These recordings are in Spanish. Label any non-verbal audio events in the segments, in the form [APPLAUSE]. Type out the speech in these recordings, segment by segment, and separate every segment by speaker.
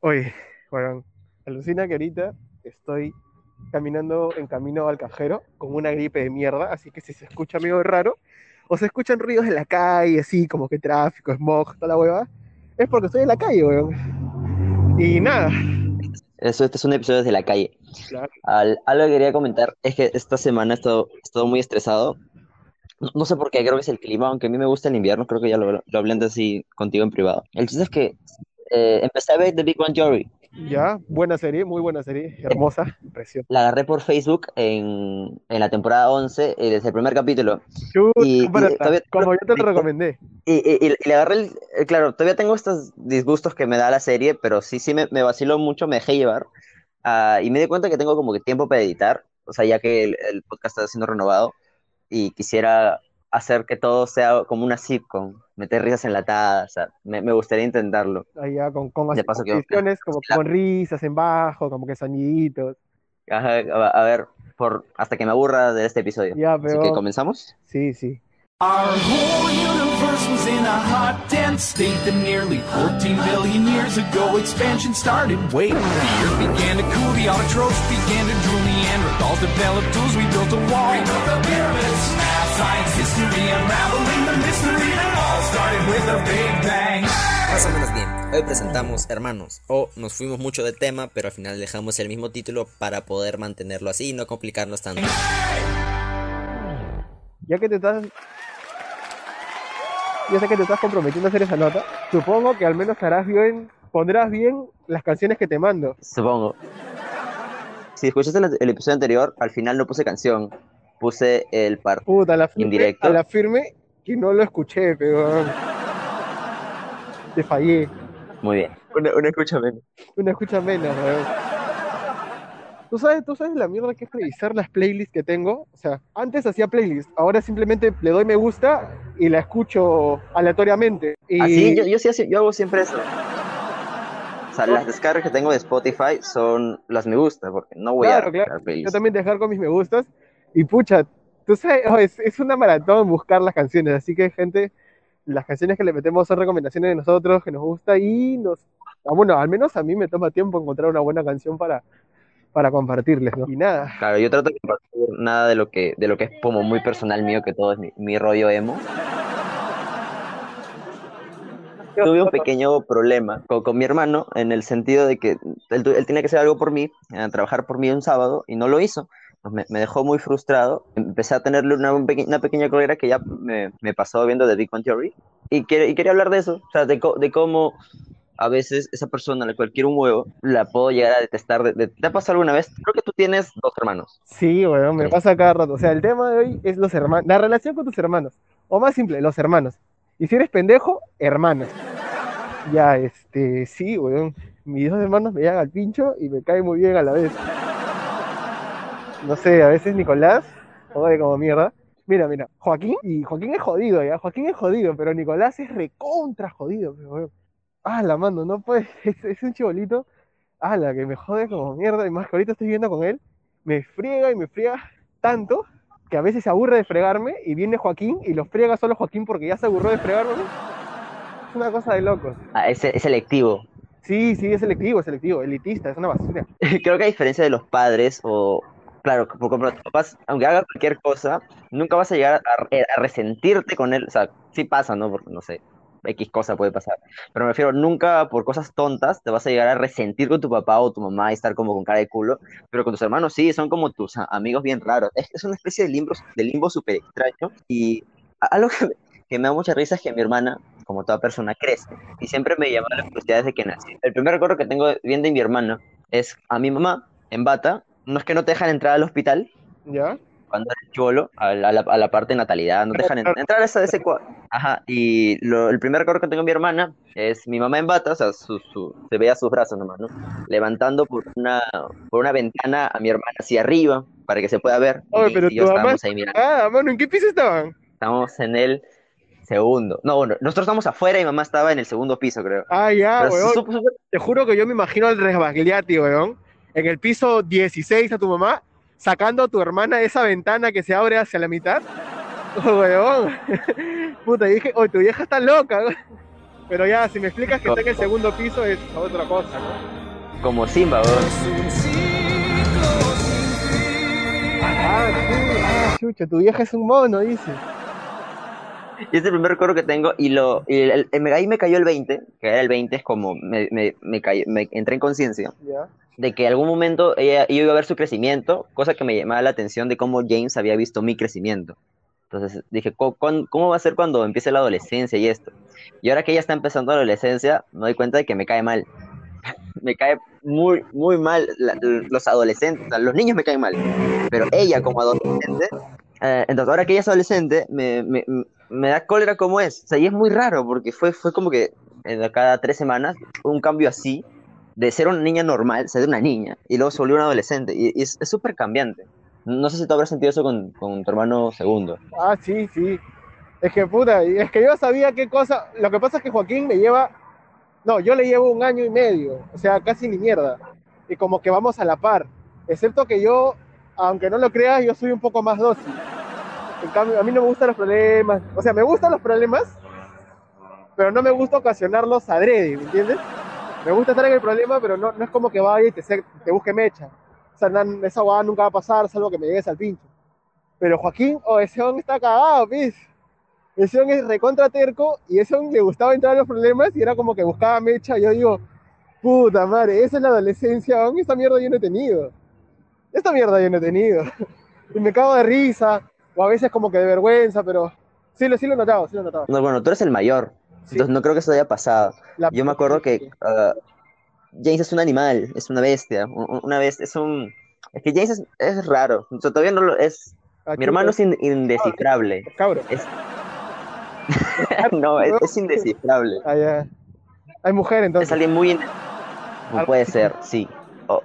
Speaker 1: Oye, bueno, alucina que ahorita estoy caminando en camino al cajero con una gripe de mierda, así que si se escucha medio raro, o se escuchan ruidos en la calle, así como que tráfico, smog, toda la hueva, es porque estoy en la calle, weón. Y nada,
Speaker 2: Eso, este es un episodio desde la calle.
Speaker 1: claro,
Speaker 2: Al- algo que quería comentar es que esta semana he estado, he estado muy estresado. No, no sé por qué, creo que es el clima, aunque a mí me gusta el invierno, creo que ya lo, lo hablé antes así contigo en privado. El chiste es que eh, empecé a ver The Big Bang Theory.
Speaker 1: ya, buena serie, muy buena serie, hermosa, preciosa.
Speaker 2: La agarré por Facebook en, en la temporada 11, eh, desde el primer capítulo.
Speaker 1: Chuta,
Speaker 2: Y- y todavía-
Speaker 1: como yo te lo recomendé.
Speaker 2: Y, y- y le agarré el, eh, claro, todavía tengo estos disgustos que me da la serie, pero sí, sí me, me vaciló mucho, me dejé llevar. Ah, y me di cuenta que tengo como que tiempo para editar, o sea, ya que el, el podcast está siendo renovado y quisiera hacer que todo sea como una sitcom, meter risas enlatadas, o sea, me, me gustaría intentarlo.
Speaker 1: Allá con, con
Speaker 2: De paso que-
Speaker 1: como
Speaker 2: la- [LAUGHS]
Speaker 1: con risas en bajo, como que soniditos.
Speaker 2: Ajá, a, a ver, por, hasta que me aburra de este episodio.
Speaker 1: Ya,
Speaker 2: Así
Speaker 1: pero
Speaker 2: que comenzamos.
Speaker 1: sí, sí.
Speaker 3: Our whole universe was in a hot, dense state that nearly 14 billion years ago expansion started. Wait, the earth began to cool, the autotrophs began to drool, Neanderthals developed tools, we built a wall. We built the pyramids, math, science, history, unraveling the mystery that all started with a big bang.
Speaker 4: Más o menos bien. Hoy presentamos Hermanos. O nos fuimos mucho de tema, pero al final dejamos el mismo título para poder mantenerlo así y no complicarnos tanto.
Speaker 1: Ya que te estás. Ya sé que te estás comprometiendo a hacer esa nota, supongo que al menos harás bien, pondrás bien las canciones que te mando.
Speaker 2: Supongo. Si escuchaste el, el episodio anterior, al final no puse canción, puse el par.
Speaker 1: Puta, a la firme,
Speaker 2: Indirecto.
Speaker 1: a la firme que no lo escuché, pero. Te fallé.
Speaker 2: Muy bien. Una, una escucha menos.
Speaker 1: Una escucha menos, weón. ¿Tú sabes, ¿Tú sabes la mierda que es revisar las playlists que tengo? O sea, antes hacía playlists, ahora simplemente le doy me gusta y la escucho aleatoriamente. Y...
Speaker 2: Así, yo, yo sí yo hago siempre eso. O sea, las descargas que tengo de Spotify son las me gusta, porque no voy
Speaker 1: Claro,
Speaker 2: a
Speaker 1: claro. Yo también dejar con mis me gustas. Y pucha, tú sabes, oh, es, es una maratón buscar las canciones. Así que, gente, las canciones que le metemos son recomendaciones de nosotros, que nos gusta y nos. ah, Bueno, al menos a mí me toma tiempo encontrar una buena canción para, para compartirles, ¿no? Y nada,
Speaker 2: Claro, yo trato de compartir nada de lo que, de lo que es como muy personal mío, que todo es mi, mi rollo emo. Tuve un pequeño problema con, con mi hermano en el sentido de que él, él tenía que hacer algo por mí, eh, trabajar por mí un sábado y no lo hizo. Pues me, me dejó muy frustrado. Empecé a tenerle una, una pequeña cólera que ya me, me pasó viendo The Big Bang Theory. Y, que- y quería hablar de eso, o sea, de, co- de cómo a veces esa persona la cual quiero un huevo, la puedo llegar a detestar. de- de- ¿Te ha pasado alguna vez? Creo que tú tienes dos hermanos.
Speaker 1: sí, weón, me
Speaker 2: Sí.
Speaker 1: pasa cada rato. O sea, el tema de hoy es los hermanos, la relación con tus hermanos. O más simple, los hermanos. Y si eres pendejo, hermanos. Ya, este, sí, weón. Mis dos hermanos me llegan al pincho y me caen muy bien a la vez. No sé, a veces Nicolás, jode como mierda. Mira, mira, Joaquín, y Joaquín es jodido, ya, Joaquín es jodido, pero Nicolás es recontra jodido, weón. Ah, la mano, no puede, [LAUGHS] es, es un chibolito, ah, la que me jode como mierda, y más que ahorita estoy viendo con él, me friega y me friega tanto que a veces se aburre de fregarme y viene Joaquín y lo friega solo Joaquín porque ya se aburrió de fregarme. Es una cosa de locos.
Speaker 2: Ah, es, es selectivo.
Speaker 1: Sí, sí, es selectivo, es selectivo, elitista, es una basura. [LAUGHS]
Speaker 2: Creo que a diferencia de los padres, o claro, por ejemplo, papás, aunque haga cualquier cosa, nunca vas a llegar a, a resentirte con él. O sea, sí pasa, ¿no? Porque no sé, X cosa puede pasar. Pero me refiero, nunca por cosas tontas te vas a llegar a resentir con tu papá o tu mamá y estar como con cara de culo. Pero con tus hermanos sí, son como tus amigos bien raros. Es, es una especie de limbo, de limbo súper extraño. Y algo que, que me da mucha risa es que mi hermana, como toda persona, crece. Y siempre me llamó la curiosidad desde que nací. El primer recuerdo que tengo viendo a mi hermana es a mi mamá en bata. No es que no te dejan entrar al hospital
Speaker 1: ¿Ya?
Speaker 2: Cuando eres cholo, a la, a la- a la parte de natalidad, no dejan entrar a ese, ese cua- Ajá, y lo- el primer recuerdo que tengo de mi hermana es mi mamá en bata, o sea, su, su- se veía sus brazos nomás, ¿no? Levantando por una, por una ventana a mi hermana hacia arriba para que se pueda ver.
Speaker 1: Oye,
Speaker 2: y,
Speaker 1: pero
Speaker 2: y yo estábamos ahí mirando.
Speaker 1: Ah, mano, ¿en qué piso estaban?
Speaker 2: Estamos en el segundo. No, bueno, nosotros estamos afuera y mamá estaba en el segundo piso, creo.
Speaker 1: Ah, ya,
Speaker 2: Pero
Speaker 1: weón.
Speaker 2: supo- supo-
Speaker 1: Te juro que yo me imagino al Resbagliati, weón. En el piso 16 a tu mamá, sacando a tu hermana esa ventana que se abre hacia la mitad. [LAUGHS] Oh, weón. [LAUGHS] Puta, y dije, oye, tu vieja está loca. Pero ya, si me explicas que está en el segundo piso es otra cosa, ¿no?
Speaker 2: Como Simba, weón.
Speaker 1: Ah, sí, ah, chucha, tu vieja es un mono, dice.
Speaker 2: Y es el primer recuerdo que tengo y lo y el- el- ahí me cayó el 20, que era el 20 es como me, me, me, cayó- me entré en conciencia
Speaker 1: Ya.
Speaker 2: De que algún momento ella, yo iba a ver su crecimiento, cosa que me llamaba la atención de cómo James había visto mi crecimiento. Entonces dije, ¿cómo, va a ser cuando empiece la adolescencia y esto? Y ahora que ella está empezando la adolescencia, me doy cuenta de que me cae mal. [LAUGHS] me cae muy, muy mal los adolescentes, los niños me caen mal, pero ella como adolescente, eh, entonces ahora que ella es adolescente, me, me, me da cólera como es. O sea, y es muy raro porque fue, fue como que cada tres semanas un cambio así, de ser una niña normal, ser una niña, y luego se volvió una adolescente, y, y es súper cambiante. No sé si tú habrás sentido eso con, con tu hermano segundo.
Speaker 1: Ah, sí, sí. Es que puta, es que yo sabía qué cosa. Lo que pasa es que Joaquín me lleva. No, yo le llevo un año y medio. O sea, casi ni mierda. Y como que vamos a la par. Excepto que yo, aunque no lo creas, yo soy un poco más dócil. En cambio, a mí no me gustan los problemas. O sea, me gustan los problemas, pero no me gusta ocasionarlos adrede, ¿me entiendes? Me gusta estar en el problema, pero no, no es como que vaya y te, busque mecha. O sea, na- esa guada nunca va a pasar, salvo que me llegues al pincho. Pero Joaquín, oh, ese hombre está cagado, ¿ves? Ese hombre es recontra terco y ese hombre le gustaba entrar en los problemas y era como que buscaba mecha. Yo digo, puta madre, esa es la adolescencia, hombre, esta mierda yo no he tenido. Esta mierda yo no he tenido. [LAUGHS] Y me cago de risa, o a veces como que de vergüenza, pero sí, lo, sí lo he notado, sí lo he notado.
Speaker 2: No, bueno, tú eres el mayor,
Speaker 1: Sí.
Speaker 2: entonces no creo que eso haya pasado.
Speaker 1: La-
Speaker 2: Yo me acuerdo que ah, James es un animal, es una bestia, un- un- una bestia, es un... Es que James es, es raro, o sea, todavía no lo es...
Speaker 1: Ah,
Speaker 2: Mi hermano es in- indescifrable.
Speaker 1: Cabro.
Speaker 2: Es... [LAUGHS] no, es, es indescifrable.
Speaker 1: Ah. Hay mujer
Speaker 2: Es
Speaker 1: entonces.
Speaker 2: alguien muy... No puede ser, sí.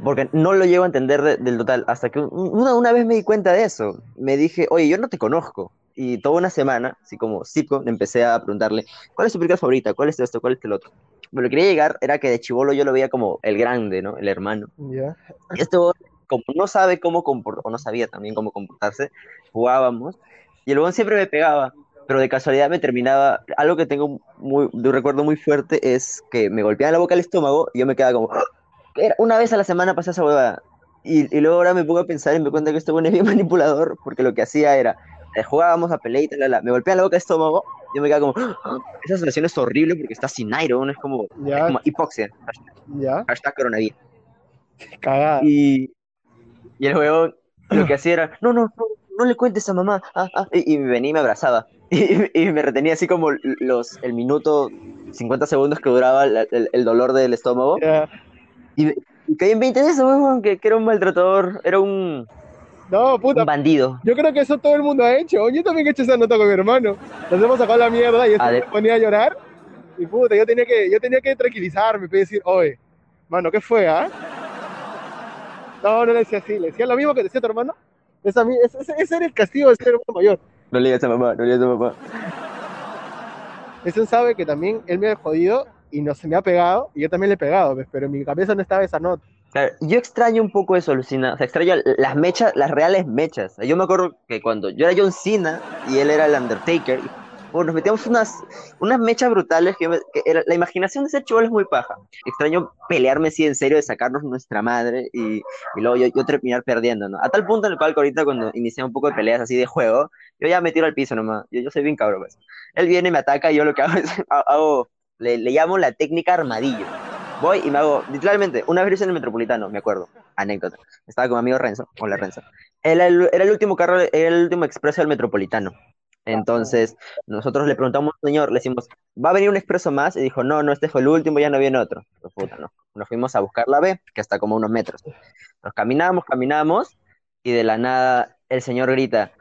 Speaker 2: Porque no lo llego a entender de- del total. Hasta que un- una, una vez me di cuenta de eso. Me dije, oye, yo no te conozco. Y toda una semana, así como sitcom, empecé a preguntarle, ¿cuál es tu película favorita? ¿Cuál es esto? ¿Cuál es el otro? Pero lo que quería llegar era que de chivolo yo lo veía como el grande, ¿no? El hermano.
Speaker 1: Ya.
Speaker 2: Y esto, como no sabe cómo comportarse, o no sabía también cómo comportarse, jugábamos. Y el siempre me pegaba. Pero de casualidad me terminaba. Algo que tengo muy, de un recuerdo muy fuerte es que me golpeaba la boca el estómago y yo me quedaba como. Era, una vez a la semana pasaba esa huevada. Y, y luego ahora me pongo a pensar y me cuenta que este bueno es bien [LAUGHS] manipulador porque lo que hacía era. Eh, jugábamos a tal, la, la, me golpeaba la boca el estómago yo me quedaba como. "Ah". Esa sensación es horrible porque está sin aire, ¿no? es como, es
Speaker 1: Ya,
Speaker 2: como hipoxia.
Speaker 1: ya.
Speaker 2: Hashtag coronavirus.
Speaker 1: Cagada.
Speaker 2: Y, y el huevón lo que hacía era, no, no, no, no le cuentes a mamá. ah, ah", y, y me venía y me abrazaba. [LAUGHS] Y, y me retenía así como los, el minuto, 50 segundos que duraba la- el, el dolor del estómago.
Speaker 1: Ya.
Speaker 2: Y, y caí en 20 de eso, huevón, que, que era un maltratador, era un,
Speaker 1: No, puta,
Speaker 2: un bandido.
Speaker 1: Yo creo que eso todo el mundo ha hecho. Yo también he hecho esa nota con mi hermano. Nos hemos sacado la mierda y este me ponía a llorar. Y puta, yo tenía que, yo tenía que tranquilizarme, y decir, oye, mano, ¿qué fue, ah? No, no le decía así, le decía lo mismo que decía tu hermano. Esa, ese, era el castigo de ser hermano mayor.
Speaker 2: No le digas a mamá, no le digas a mamá.
Speaker 1: Ese sabe que también él me ha jodido y no se me ha pegado, y yo también le he pegado, pues, pero en mi cabeza no estaba esa nota.
Speaker 2: Claro, yo extraño un poco eso, Lucina. O sea, extraño las mechas, las reales mechas. Yo me acuerdo que cuando yo era John Cena y él era el Undertaker, bueno, nos metíamos unas, unas mechas brutales que, que era- la imaginación de ser chivo es muy paja. Extraño pelearme así en serio, de sacarnos nuestra madre y, y luego yo, yo terminar perdiendo, ¿no? A tal punto en el cual ahorita cuando inicié un poco de peleas así de juego, yo ya me tiro al piso nomás. Yo, yo soy bien cabrón, pues. Él viene, me ataca y yo lo que hago es, [LAUGHS] hago, le, le llamo la técnica armadillo. Voy y me hago, literalmente, una vez en el Metropolitano, me acuerdo, anécdota. Estaba con mi amigo Renzo, con la Renzo. Era el, era el último carro, era el último expreso del Metropolitano. Entonces, nosotros le preguntamos al señor, le decimos, ¿va a venir un expreso más? Y dijo, no, no, este fue el último, ya no viene otro. Pues, puta, no. Nos fuimos a buscar la B, que está como unos metros. Nos caminamos, caminamos, y de la nada el señor grita,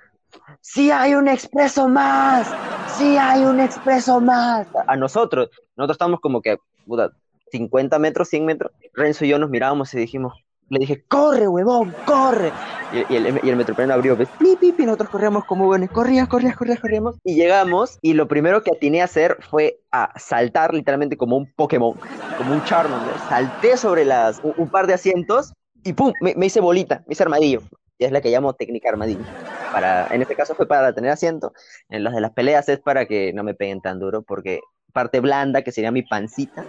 Speaker 2: ¡Sí hay un expreso más! ¡Sí hay un expreso más! A nosotros, nosotros estamos como que, puta, 50 metros, 100 metros. Renzo y yo nos mirábamos y dijimos, le dije, ¡corre, huevón, corre! Y, y el, y el metropolitano abrió, pues, pi, pi, pi, nosotros corríamos como buenos, corrías, corrías, corrías, corríamos. Y llegamos, y lo primero que atiné a hacer fue a saltar literalmente como un Pokémon, como un Charmander. Salté sobre las, un, un par de asientos y ¡pum! Me, me hice bolita, me hice armadillo. Y es la que llamo técnica armadillo. Para, en este caso fue para tener asiento. En las de las peleas es para que no me peguen tan duro, porque parte blanda, que sería mi pancita,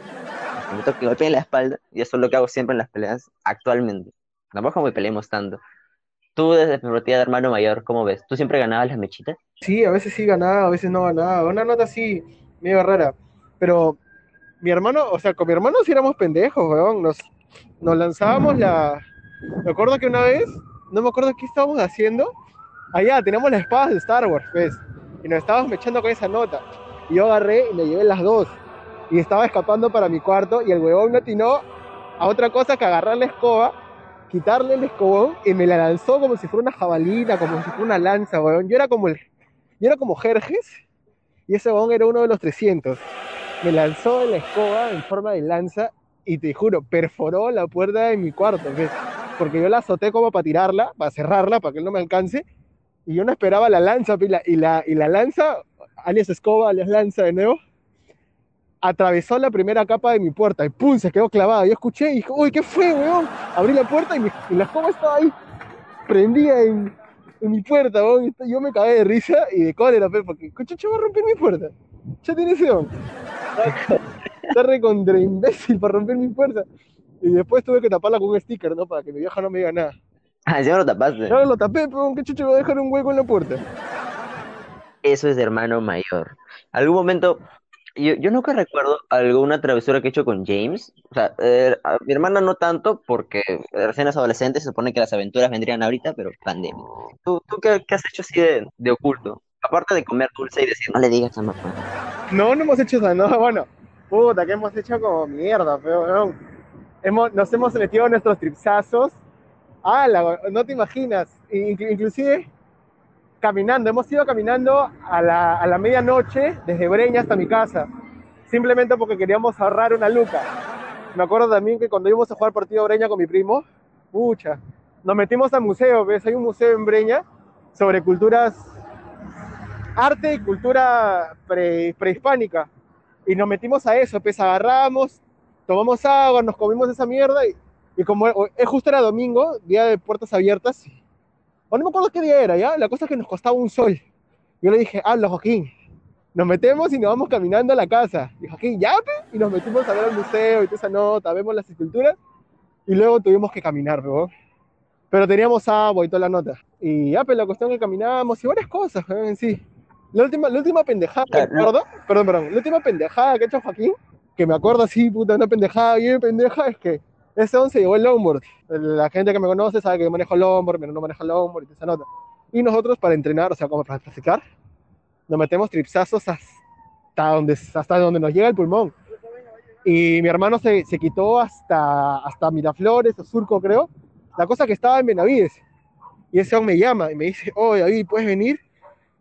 Speaker 2: que me toque golpear en la espalda, y eso es lo que hago siempre en las peleas actualmente. Tampoco me peleemos tanto. Tú desde perspectiva de hermano mayor, ¿cómo ves? ¿Tú siempre ganabas las mechitas?
Speaker 1: Sí, a veces sí ganaba, a veces no ganaba. Una nota así, medio rara. Pero mi hermano, o sea, con mi hermano sí éramos pendejos, weón. Nos, nos lanzábamos la. Me acuerdo que una vez, no me acuerdo qué estábamos haciendo. Allá, teníamos las espadas de Star Wars, ¿ves? Y nos estábamos mechando con esa nota. Y yo agarré y le llevé las dos. Y estaba escapando para mi cuarto y el huevón me atinó a otra cosa que agarrar la escoba, quitarle el escobón y me la lanzó como si fuera una jabalina, como si fuera una lanza, weón. Yo era como yo era como Jerjes y ese huevón era uno de los 300. Me lanzó la escoba en forma de lanza y te juro, perforó la puerta de mi cuarto, ¿ves? Porque yo la azoté como para tirarla, para cerrarla, para que él no me alcance. Y yo no esperaba la lanza, pila, y la, y la lanza, alias escoba, alias lanza de nuevo, atravesó la primera capa de mi puerta y ¡pum! se quedó clavada. Yo escuché y dije, uy, ¿qué fue, weón? Abrí la puerta y, mi- y la escoba estaba ahí, prendida en, en mi puerta, weón. Yo me cagué de risa y de cólera, pe, porque, coche, va a romper mi puerta. Ya tiene ese don. Está recontra imbécil para romper mi puerta. Y después tuve que taparla con un sticker, ¿no? Para que mi vieja no me diga nada. [LAUGHS]
Speaker 2: Ah, encima lo tapaste.
Speaker 1: Ahora lo tapé, pero ¿qué chucho va a dejar un hueco en la puerta?
Speaker 2: Eso es de hermano mayor. Algún momento, yo, yo nunca recuerdo alguna travesura que he hecho con James. O sea, eh, mi hermana no tanto, porque recién es adolescente, se supone que las aventuras vendrían ahorita, pero pandemia. ¿Tú, tú qué, qué has hecho así de, de oculto? Aparte de comer dulce y decir, no le digas a mamá.
Speaker 1: No, no hemos hecho eso, no, bueno. Puta, que hemos hecho como mierda, pero weón. Hemos, nos hemos metido nuestros tripsazos. Ah, no te imaginas. Inclu- inclusive caminando, hemos ido caminando a la, a la medianoche desde Breña hasta mi casa. Simplemente porque queríamos ahorrar una luca. Me acuerdo también que cuando íbamos a jugar partido a Breña con mi primo, pucha, nos metimos al museo, ¿ves? Hay un museo en Breña sobre culturas, arte y cultura pre- prehispánica. Y nos metimos a eso, pues agarramos, tomamos agua, nos comimos esa mierda y, y como es justo era domingo, día de puertas abiertas, o no me acuerdo qué día era, ¿ya? La cosa es que nos costaba un sol. Yo le dije, habla Joaquín, nos metemos y nos vamos caminando a la casa. Y Joaquín, ya, pe? y nos metimos a ver el museo y toda esa nota, vemos las esculturas y luego tuvimos que caminar, ¿no? Pero teníamos agua y toda la nota. Y ya, pues la cuestión que caminamos y varias cosas, ¿no? en sí. La última, la última pendejada acuerdo, perdón, perdón, la última pendejada que ha hecho Joaquín, que me acuerdo así, puta, una pendejada bien pendeja, es que ese 11 llevó el longboard. La gente que me conoce sabe que yo manejo longboard, pero no maneja longboard y esa nota. Y nosotros para entrenar, o sea, como para practicar, nos metemos tripsazos hasta donde, hasta donde nos llega el pulmón. Y mi hermano se, se quitó hasta, hasta Miraflores o Surco, creo. La cosa que estaba en Benavides. Y ese hombre me llama y me dice, oye, David, ¿puedes venir?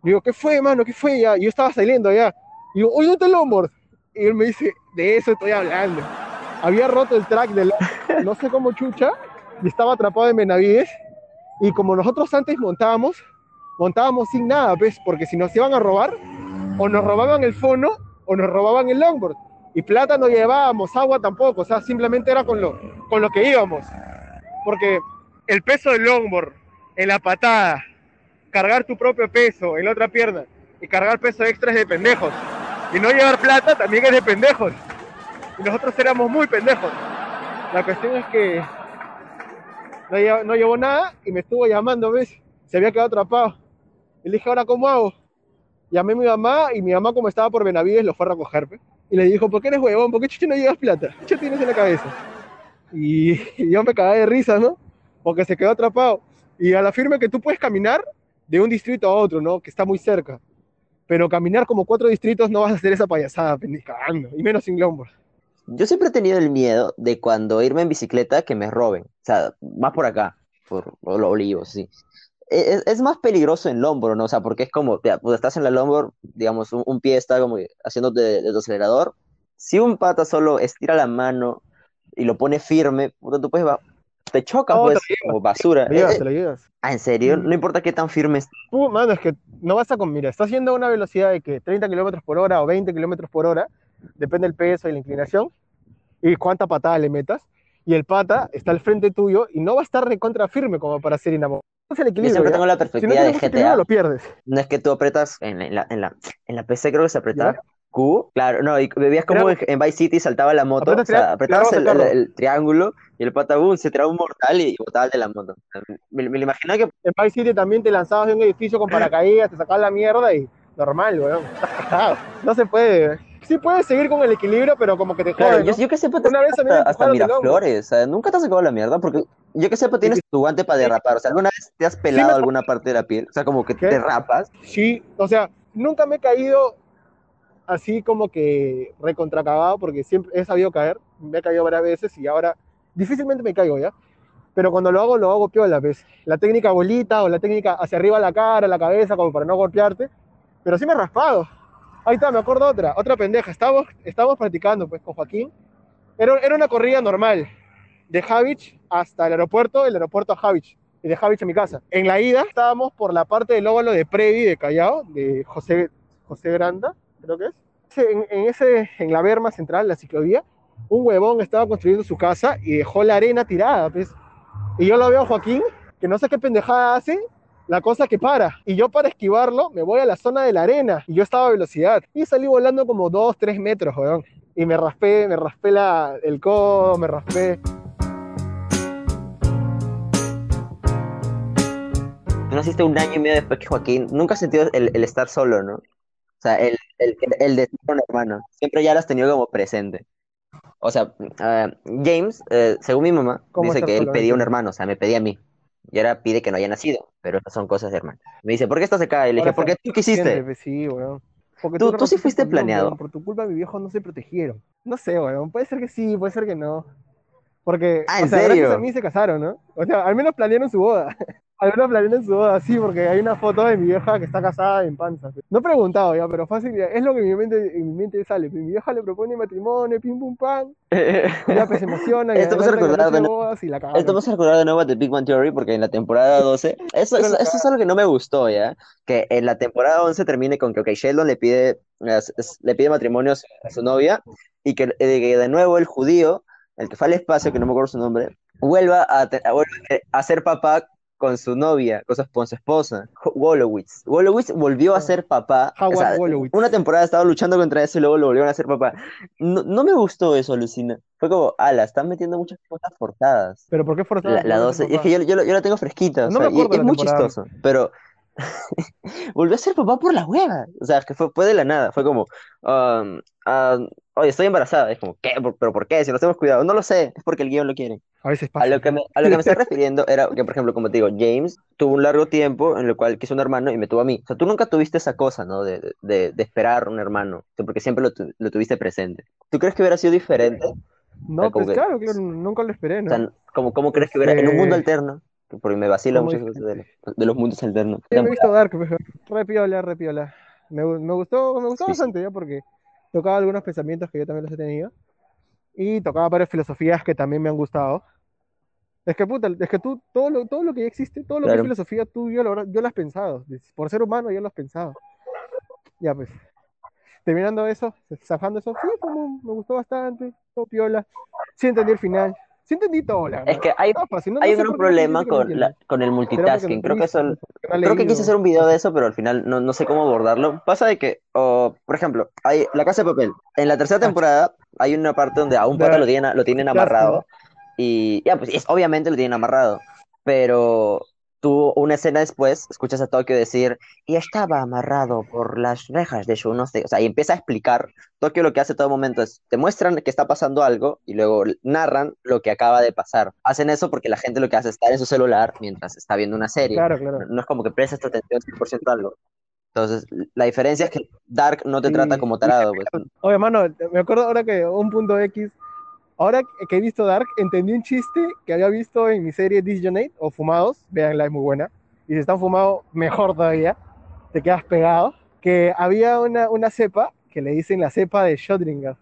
Speaker 1: Le digo, ¿qué fue, mano? ¿Qué fue? Ya, y yo estaba saliendo ya. Y digo, oye, ¿dónde está el longboard? Y él me dice, de eso estoy hablando. Había roto el track del no sé cómo chucha, y estaba atrapado en Benavides. Y como nosotros antes montábamos, montábamos sin nada, pues, porque si nos iban a robar, o nos robaban el fono, o nos robaban el longboard. Y plata no llevábamos, agua tampoco, o sea, simplemente era con lo, con lo que íbamos. Porque el peso del longboard, en la patada, cargar tu propio peso en la otra pierna y cargar peso extra es de pendejos. Y no llevar plata también es de pendejos. Y nosotros éramos muy pendejos. La cuestión es que no, lle- no llevó nada y me estuvo llamando, ¿ves? Se había quedado atrapado. Y le dije, ¿ahora cómo hago? Llamé a mi mamá y mi mamá, como estaba por Benavides, lo fue a recoger. pe. Y le dijo, ¿por qué eres huevón? ¿Por qué chucha no llevas plata? ¿Qué tienes en la cabeza? Y, y yo me cagué de risa, ¿no? Porque se quedó atrapado. Y a la firme que tú puedes caminar de un distrito a otro, ¿no? Que está muy cerca. Pero caminar como cuatro distritos no vas a hacer esa payasada, pe, ni cagando. Y menos sin longboard.
Speaker 2: Yo siempre he tenido el miedo de cuando irme en bicicleta que me roben. O sea, más por acá, por los olivos, sí. E- Es, es más peligroso en longboard, ¿no? O sea, porque es como, ya, pues estás en la longboard, digamos, un, un pie está como haciéndote de, de tu acelerador. Si un pata solo estira la mano y lo pone firme, puta, tú puedes, va- te chocas,
Speaker 1: No, te
Speaker 2: pues,
Speaker 1: llevas,
Speaker 2: como basura.
Speaker 1: Te llevas,
Speaker 2: Eh,
Speaker 1: te llevas.
Speaker 2: ah, ¿en serio?
Speaker 1: Mm.
Speaker 2: No importa qué tan firme esté.
Speaker 1: Uh, mano, es que no vas a con, mira, estás yendo a una velocidad de que 30 kilómetros por hora o 20 kilómetros por hora, depende del peso y la inclinación, y cuánta patada le metas, y el pata está al frente tuyo y no va a estar recontra firme como para ser inamorado. Es el
Speaker 2: Yo
Speaker 1: equilibrio,
Speaker 2: siempre
Speaker 1: ¿ya?
Speaker 2: tengo la
Speaker 1: Si no
Speaker 2: perspectiva de
Speaker 1: equilibrio,
Speaker 2: GTA.
Speaker 1: lo pierdes.
Speaker 2: No es que tú apretas en la, en la, en la PC, creo que se apretaba. Q, claro, no, y veías como en, Vice City saltaba la moto, o sea, apretabas el,
Speaker 1: el
Speaker 2: el- triángulo y el pata boom, se tiraba un mortal y, botaba de la moto. Me, me lo imaginaba que
Speaker 1: En Vice City también te lanzabas de un edificio con paracaídas, te sacabas la mierda y normal, weón. [LAUGHS] No se puede. Sí puedes seguir con el equilibrio, pero como que te
Speaker 2: Claro,
Speaker 1: jode,
Speaker 2: yo,
Speaker 1: ¿no?
Speaker 2: yo que sepa, te
Speaker 1: Una vez
Speaker 2: hasta, hasta. Miraflores, o sea, nunca te has sacado la mierda, porque yo que sepa, tienes tu guante para derrapar, o sea, ¿alguna vez te has pelado
Speaker 1: me-
Speaker 2: alguna parte de la piel? O sea, como que
Speaker 1: ¿Qué?
Speaker 2: te rapas.
Speaker 1: Sí, o sea, nunca me he caído así como que recontracagado, porque siempre he sabido caer, me he caído varias veces y ahora difícilmente me caigo, ¿ya? Pero cuando lo hago, lo hago piola, ¿ves? La técnica bolita o la técnica hacia arriba la cara, la cabeza, como para no golpearte, pero sí me he raspado. Ahí está, me acuerdo otra, otra pendeja. Estábamos, estábamos practicando, pues, con Joaquín. Era, era una corrida normal, de Javich hasta el aeropuerto, el aeropuerto a Javich, y de Javich a mi casa. En la ida estábamos por la parte del óvalo de Previ de Callao, de José, José Granda, creo que es. En, en ese, en la berma central, la ciclovía, un huevón estaba construyendo su casa y dejó la arena tirada, pues. Y yo lo veo a Joaquín, que no sé qué pendejada hace, la cosa que para. Y yo para esquivarlo me voy a la zona de la arena. Y yo estaba a velocidad. Y salí volando como 2, 3 metros, weón. Y me raspé, me raspé la, el codo, me raspé.
Speaker 2: Tú naciste un año y medio después que Joaquín. Nunca has sentido el, el estar solo, ¿no? O sea, el, el, el de ser un hermano. Siempre ya lo has tenido como presente. O sea, ah, James, eh, según mi mamá,
Speaker 1: ¿Cómo
Speaker 2: dice que él
Speaker 1: solo?
Speaker 2: pedía un hermano, o sea, me pedía a mí. Y ahora pide que no haya nacido, pero son cosas de hermano. Me dice, ¿por qué estás acá? Y le dije,
Speaker 1: Ahora
Speaker 2: porque tú quisiste.
Speaker 1: Pues, Sí, weón. Porque
Speaker 2: Tú- tú sí fuiste planeado.
Speaker 1: weón. Por tu culpa, mi viejo no se protegieron. No sé, weón. Puede ser que sí, puede ser que no. Porque,
Speaker 2: Ah,
Speaker 1: o
Speaker 2: ¿en
Speaker 1: sea, gracias
Speaker 2: serio?
Speaker 1: a mí se casaron, ¿no? O sea, al menos planearon su boda. [LAUGHS] al menos planearon su boda, sí, porque hay una foto de mi vieja que está casada en panza. No he preguntado ya, pero fácil, es lo que en mi mente, en mi mente sale. Mi vieja le propone matrimonio, pim pum pam, [LAUGHS] ya pues se emociona y
Speaker 2: Esto
Speaker 1: adelanta la
Speaker 2: recordar
Speaker 1: de
Speaker 2: de-
Speaker 1: cagaron.
Speaker 2: Esto me hace recordar de nuevo a The Big Bang Theory porque en la temporada 12, eso, eso, eso es algo que no me gustó, ¿ya? Que en la temporada 11 termine con que, ok, Sheldon le pide, es- le pide matrimonio a su, a novia y que, eh, que de nuevo el judío, el que fue al espacio, que no me acuerdo su nombre, vuelva a, a, a ser papá con su novia, con su, con su esposa, Wolowitz. Wolowitz volvió a ser papá. o sea, una temporada estaba luchando contra eso y luego lo volvieron a ser papá. No, no me gustó eso, Lucina. Fue como, ala, están metiendo muchas cosas forzadas.
Speaker 1: Pero ¿por qué forzar
Speaker 2: La, la 12, es que yo, yo, yo la tengo fresquita, o
Speaker 1: No me
Speaker 2: y es muy chistoso, pero [LAUGHS] volvió a ser papá por la hueva, o sea, que fue, fue de la nada, fue como, um, ah, oye, estoy embarazada, es como, ¿qué? ¿Por- ¿Pero por qué? Si nos hemos cuidado, no lo sé, es porque el guion lo quiere.
Speaker 1: A veces
Speaker 2: A
Speaker 1: pasa.
Speaker 2: lo que me, a lo que me estoy [LAUGHS] refiriendo era que, por ejemplo, como te digo, James tuvo un largo tiempo en el cual quiso un hermano y me tuvo a mí. O sea, tú nunca tuviste esa cosa, ¿no? De, de, de esperar un hermano, o sea, porque siempre lo, tu- lo tuviste presente. ¿Tú crees que hubiera sido diferente?
Speaker 1: No,
Speaker 2: sea, como
Speaker 1: pues
Speaker 2: que-
Speaker 1: claro, claro, nunca lo esperé,
Speaker 2: O
Speaker 1: ¿no?
Speaker 2: sea, ¿cómo, cómo crees que hubiera en un mundo
Speaker 1: Este,
Speaker 2: alterno? Porque me vacila
Speaker 1: ¿cómo
Speaker 2: muchas cosas de, los- de los mundos alternos.
Speaker 1: Sí, me he visto Dark, pues, re piola, re piola. Me, me gustó, me gustó
Speaker 2: Sí,
Speaker 1: bastante ya porque tocaba algunos pensamientos que yo también los he tenido y tocaba varias filosofías que también me han gustado. Es que puta, es que tú, todo lo, todo lo que ya existe, todo lo que
Speaker 2: Claro.
Speaker 1: es filosofía, tú yo lo, yo lo has pensado. Por ser humano, yo lo has pensado. Ya pues. Terminando eso, zafando eso, sí, como me gustó bastante, todo piola. Sí entendí el final. Sí entendí todo, la
Speaker 2: Es que hay,
Speaker 1: Estaba fácil, no-
Speaker 2: hay
Speaker 1: no sé
Speaker 2: problema con, la, con el
Speaker 1: no
Speaker 2: multitasking. Creo que eso,
Speaker 1: no
Speaker 2: creo que quise hacer un video de eso, pero al final no, no sé cómo abordarlo. Pasa de que, oh, por ejemplo, hay La Casa de Papel. En la tercera
Speaker 1: Ah.
Speaker 2: temporada hay una parte donde a un pata lo tienen, lo tienen amarrado. Y ya, pues es, obviamente lo tienen amarrado. Pero tú, una escena después, escuchas a Tokio decir, y estaba amarrado por las rejas de su no sé. O sea, y empieza a explicar. Tokio lo que hace todo momento es, te muestran que está pasando algo y luego narran lo que acaba de pasar. Hacen eso porque la gente lo que hace es estar en su celular mientras está viendo una serie.
Speaker 1: Claro, claro.
Speaker 2: No es como que prestas tu atención 100% a algo. Entonces, la diferencia es que Dark no te
Speaker 1: Sí,
Speaker 2: trata como tarado, pues.
Speaker 1: Oye, mano, me acuerdo ahora que un punto X, ahora que he visto Dark, entendí un chiste que había visto en mi serie Disjourney o Fumados, veanla, es muy buena, y si están fumados, mejor todavía, te quedas pegado, que había una, una cepa que le dicen la cepa de Schrödinger.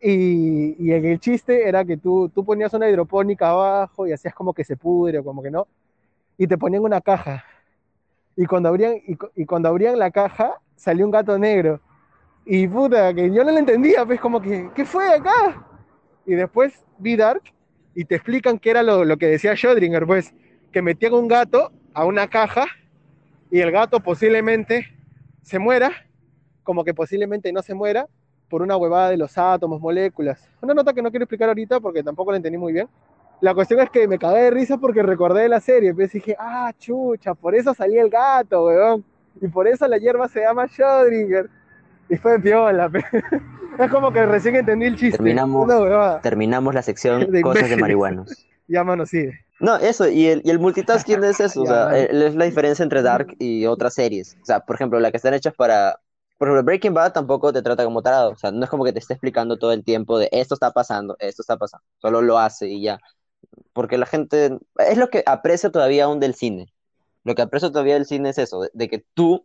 Speaker 1: Y, y en el chiste era que tú, tú ponías una hidropónica abajo y hacías como que se pudre o como que no, y te ponían una caja. Y cuando abrían, y, y cuando abrían la caja, salió un gato negro. Y puta, que yo no lo entendía, pues como que, ¿qué fue acá? Y después vi Dark y te explican qué era lo, lo que decía Schrödinger, pues, que metían un gato a una caja y el gato posiblemente se muera como que posiblemente no se muera por una huevada de los átomos, moléculas. Una nota que no quiero explicar ahorita porque tampoco la entendí muy bien. La cuestión es que me cagué de risa porque recordé la serie, pues dije, ah, chucha, por eso salía el gato, weón. Y por eso la hierba se llama Schrödinger. Y fue piola. [LAUGHS] Es como que recién entendí el chiste.
Speaker 2: Terminamos,
Speaker 1: huevada.
Speaker 2: terminamos la sección [LAUGHS]
Speaker 1: De
Speaker 2: cosas de marihuanos. [LAUGHS]
Speaker 1: Ya, mano, sigue.
Speaker 2: No, eso, y el, y el multitasking es eso, o sea, es la diferencia entre Dark y otras series. O sea, por ejemplo, la que están hechas para... Por ejemplo, Breaking Bad tampoco te trata como tarado, o sea, no es como que te esté explicando todo el tiempo de esto está pasando, esto está pasando, solo lo hace y ya. Porque la gente... Es lo que aprecio todavía aún del cine. Lo que aprecio todavía del cine es eso, de, de que tú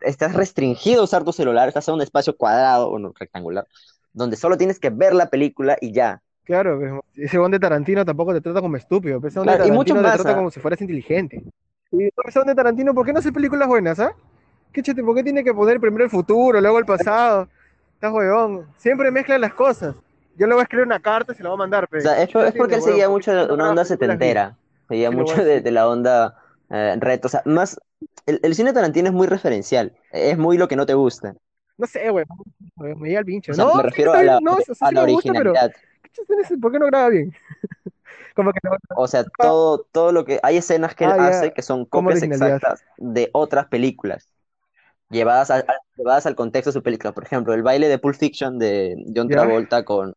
Speaker 2: estás restringido a usar tu celular, estás en un espacio cuadrado o no, rectangular, donde solo tienes que ver la película y ya.
Speaker 1: Claro, pues, ese bon de Tarantino tampoco te trata como estúpido. pues, Ese de
Speaker 2: Claro, y
Speaker 1: Tarantino
Speaker 2: mucho
Speaker 1: te
Speaker 2: más,
Speaker 1: trata
Speaker 2: ¿ah?
Speaker 1: como si fueras inteligente. Y ese bon de Tarantino, ¿por qué no hace películas buenas, ah? ¿Qué chete, ¿Por qué tiene que poner primero el futuro, luego el pasado? Estás huevón. Siempre mezclan las cosas. Yo le voy a escribir una carta y se la voy a mandar,
Speaker 2: O
Speaker 1: pero.
Speaker 2: sea, es, por- es porque él seguía mucho de una onda setentera, seguía mucho de, de la onda eh, reto, o sea, más, el, el cine Tarantino es muy referencial, es muy lo que no te gusta,
Speaker 1: No sé. Huevón, Me llega el pincho.
Speaker 2: o sea,
Speaker 1: no,
Speaker 2: me
Speaker 1: sí,
Speaker 2: refiero
Speaker 1: está
Speaker 2: a la,
Speaker 1: no, o sea, sí
Speaker 2: a la
Speaker 1: me gusta, pero.
Speaker 2: originalidad.
Speaker 1: ¿Por qué no graba bien? [LAUGHS] como que no.
Speaker 2: o sea, todo, todo lo que, hay escenas que él
Speaker 1: Ah, ya.
Speaker 2: hace que son
Speaker 1: ¿Cómo
Speaker 2: copias
Speaker 1: originalidad?
Speaker 2: exactas de otras películas, llevadas al, al- llevadas al contexto de su película, por ejemplo, el baile de Pulp Fiction de John. Travolta con...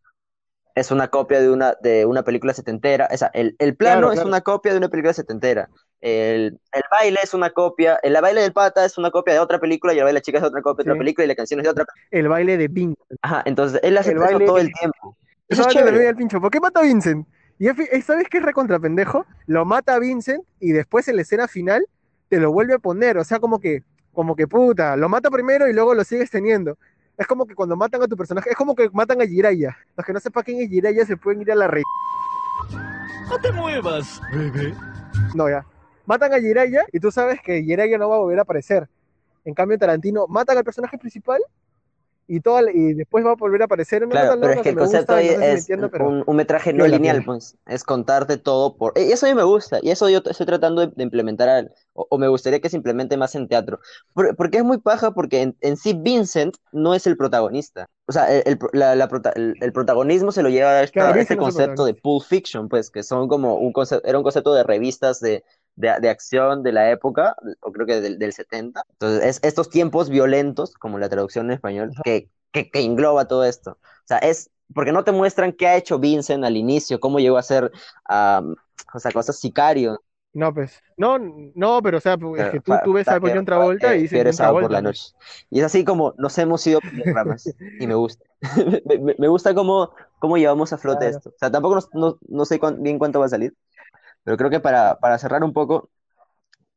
Speaker 2: Es una copia de una, de una película setentera. O sea, el, el plano
Speaker 1: Claro,
Speaker 2: es
Speaker 1: claro.
Speaker 2: una copia de una película setentera. El, el baile es una copia. El baile del pata es una copia de otra película. Y el baile de la chica es otra copia de
Speaker 1: Sí.
Speaker 2: otra película. Y la canción es de otra.
Speaker 1: El baile de Bing.
Speaker 2: Ajá, entonces él hace
Speaker 1: El baile-
Speaker 2: todo el tiempo. Eso es chévere.
Speaker 1: el pincho. ¿Por qué mata a Vincent? Y ¿sabes qué es recontra pendejo? Lo mata a Vincent y después en la escena final te lo vuelve a poner. O sea, como que, como que puta, lo mata primero y luego lo sigues teniendo. Es como que cuando matan a tu personaje, es como que matan a Jiraiya. Los que no sepan quién es Jiraiya se pueden ir a la re...
Speaker 3: No te muevas, bebé.
Speaker 1: No, ya. Matan a Jiraiya y tú sabes que Jiraiya no va a volver a aparecer. En cambio, Tarantino matan al personaje principal y, toda la- y después va a volver a aparecer. Una
Speaker 2: Claro, pero es que el concepto
Speaker 1: gusta
Speaker 2: ahí
Speaker 1: no sé si
Speaker 2: es
Speaker 1: entiendo, pero-
Speaker 2: un, un metraje no lineal, pues. Es contarte todo por. Y eso a mí me gusta. Y eso yo estoy tratando de, de implementar. al- o, o me gustaría que se implemente más en teatro. Por- porque es muy paja, porque en, en sí Vincent no es el protagonista. O sea, el, el la- la prota- el- el protagonismo se lo lleva a esta-
Speaker 1: Claro,
Speaker 2: a este
Speaker 1: no
Speaker 2: concepto de Pulp Fiction, pues, que son como un concepto, era un concepto de revistas de, de, de acción de la época, o creo que del, del 70. Entonces, es estos tiempos violentos, como la traducción en español, que, que, que engloba todo esto. O sea, es porque no te muestran qué ha hecho Vincent al inicio, cómo llegó a ser, am, o sea, cosas sicario.
Speaker 1: No, pues. No, no, pero o sea, pues, es que tú, tú ves a John Travolta
Speaker 2: eh,
Speaker 1: y dices
Speaker 2: por la noche. Y es así como nos hemos ido ramas. Y me gusta. [LAUGHS] me, me- gusta cómo, cómo llevamos a flote
Speaker 1: Claro.
Speaker 2: esto. O sea, tampoco nos- no, no sé cuán- bien cuánto va a salir. Pero creo que para, para cerrar un poco,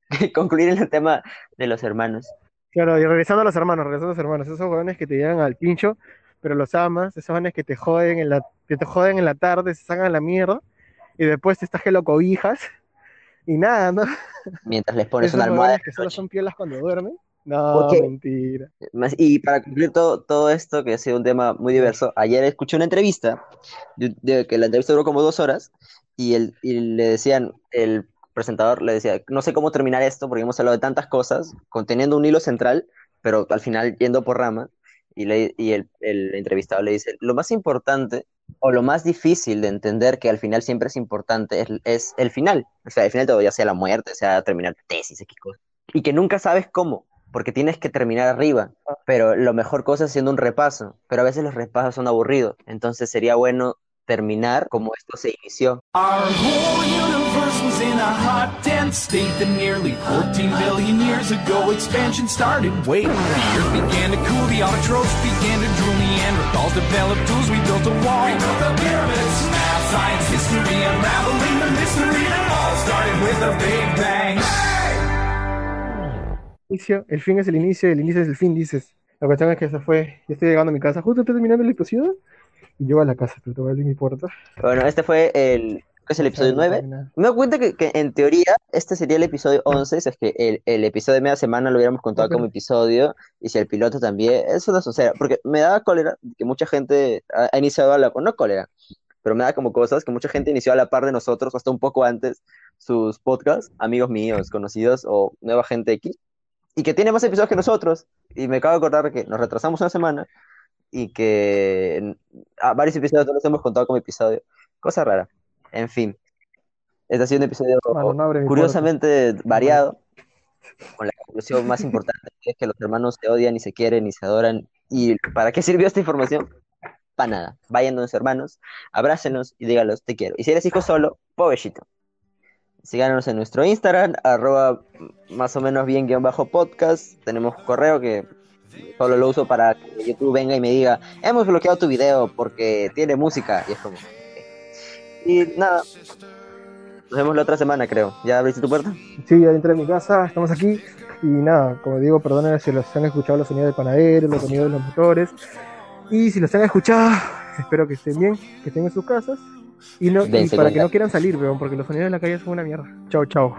Speaker 2: [LAUGHS] concluir en el tema de los hermanos.
Speaker 1: Claro, y regresando a los hermanos, regresando a los hermanos, esos jóvenes que te llegan al pincho, pero los amas, esos jóvenes que te joden en la, que te joden en la tarde, se sacan la mierda, y después te estás que lo cobijas, y nada, ¿no?
Speaker 2: Mientras les pones
Speaker 1: Esos
Speaker 2: una almohada.
Speaker 1: que solo son piolas cuando duermen. No,
Speaker 2: Porque-
Speaker 1: mentira.
Speaker 2: Y para cumplir todo, todo esto, que ha sido un tema muy diverso, ayer escuché una entrevista, de, de que la entrevista duró como dos horas, y, el, y le decían, el presentador le decía, no sé cómo terminar esto, porque hemos hablado de tantas cosas, conteniendo un hilo central, pero al final yendo por rama, y, le, y el, el entrevistado le dice, lo más importante, o lo más difícil de entender que al final siempre es importante, es, es el final, o sea, el final todo, ya sea la muerte, sea terminar tesis, X cosa, y que nunca sabes cómo, porque tienes que terminar arriba pero lo mejor cosa es haciendo un repaso, pero a veces los repasos son aburridos, entonces sería bueno terminar como esto se inició.
Speaker 3: Our whole universe was in a hot, dense state that nearly 14 billion years ago expansion started. Wait, the earth began to cool, the autotrophs began to drool, Neanderthals developed tools, we built a wall. We built the pyramids, math, science, history, unraveling the mystery that all started with a big bang.
Speaker 1: Inicio, el fin es el inicio, el inicio es el fin, dices. La cuestión es que se fue, yo estoy llegando a mi casa, justo estoy terminando el episodio, y llego a la casa, pero te voy a abrir mi puerta.
Speaker 2: Bueno, este fue el, ¿qué es el episodio 9? Me doy cuenta que, que en teoría este sería el episodio 11, si es que el, el episodio de media semana lo hubiéramos contado como episodio, y si el piloto también, es una soncera, porque me da cólera que mucha gente ha, ha iniciado a la, no cólera, pero me da como cosas que mucha gente inició a la par de nosotros, hasta un poco antes, sus podcasts, amigos míos, [LAUGHS] conocidos, o nueva gente X, y que tiene más episodios que nosotros. Y me acabo de acordar que nos retrasamos una semana y que a varios episodios no los hemos contado como episodio. Cosa rara. En fin. Este ha sido un episodio
Speaker 3: no
Speaker 2: curiosamente variado, con la conclusión más importante, que es que los hermanos se odian y se quieren y se adoran. ¿Y para qué sirvió esta información? Para nada. Vayan donde sus hermanos, abrácenos y díganlos te quiero. Y si eres hijo solo, pobrecito. Síganos en nuestro Instagram, arroba más o menos bien guion bajo podcast. Tenemos correo que solo lo uso para que YouTube venga y me diga, hemos bloqueado tu video porque tiene música. Y es como... Y nada. Nos vemos la otra semana, creo. ¿Ya abriste tu puerta?
Speaker 3: Sí, ya entré a mi casa, estamos aquí. Y nada, como digo, perdonen si los han escuchado los sonidos del panadero, los sonidos de los motores. Y si los han escuchado, espero que estén bien, que estén en sus casas. Y, no, y para que no quieran salir, weón, porque los sonidos de la calle son una mierda. Chao, chao.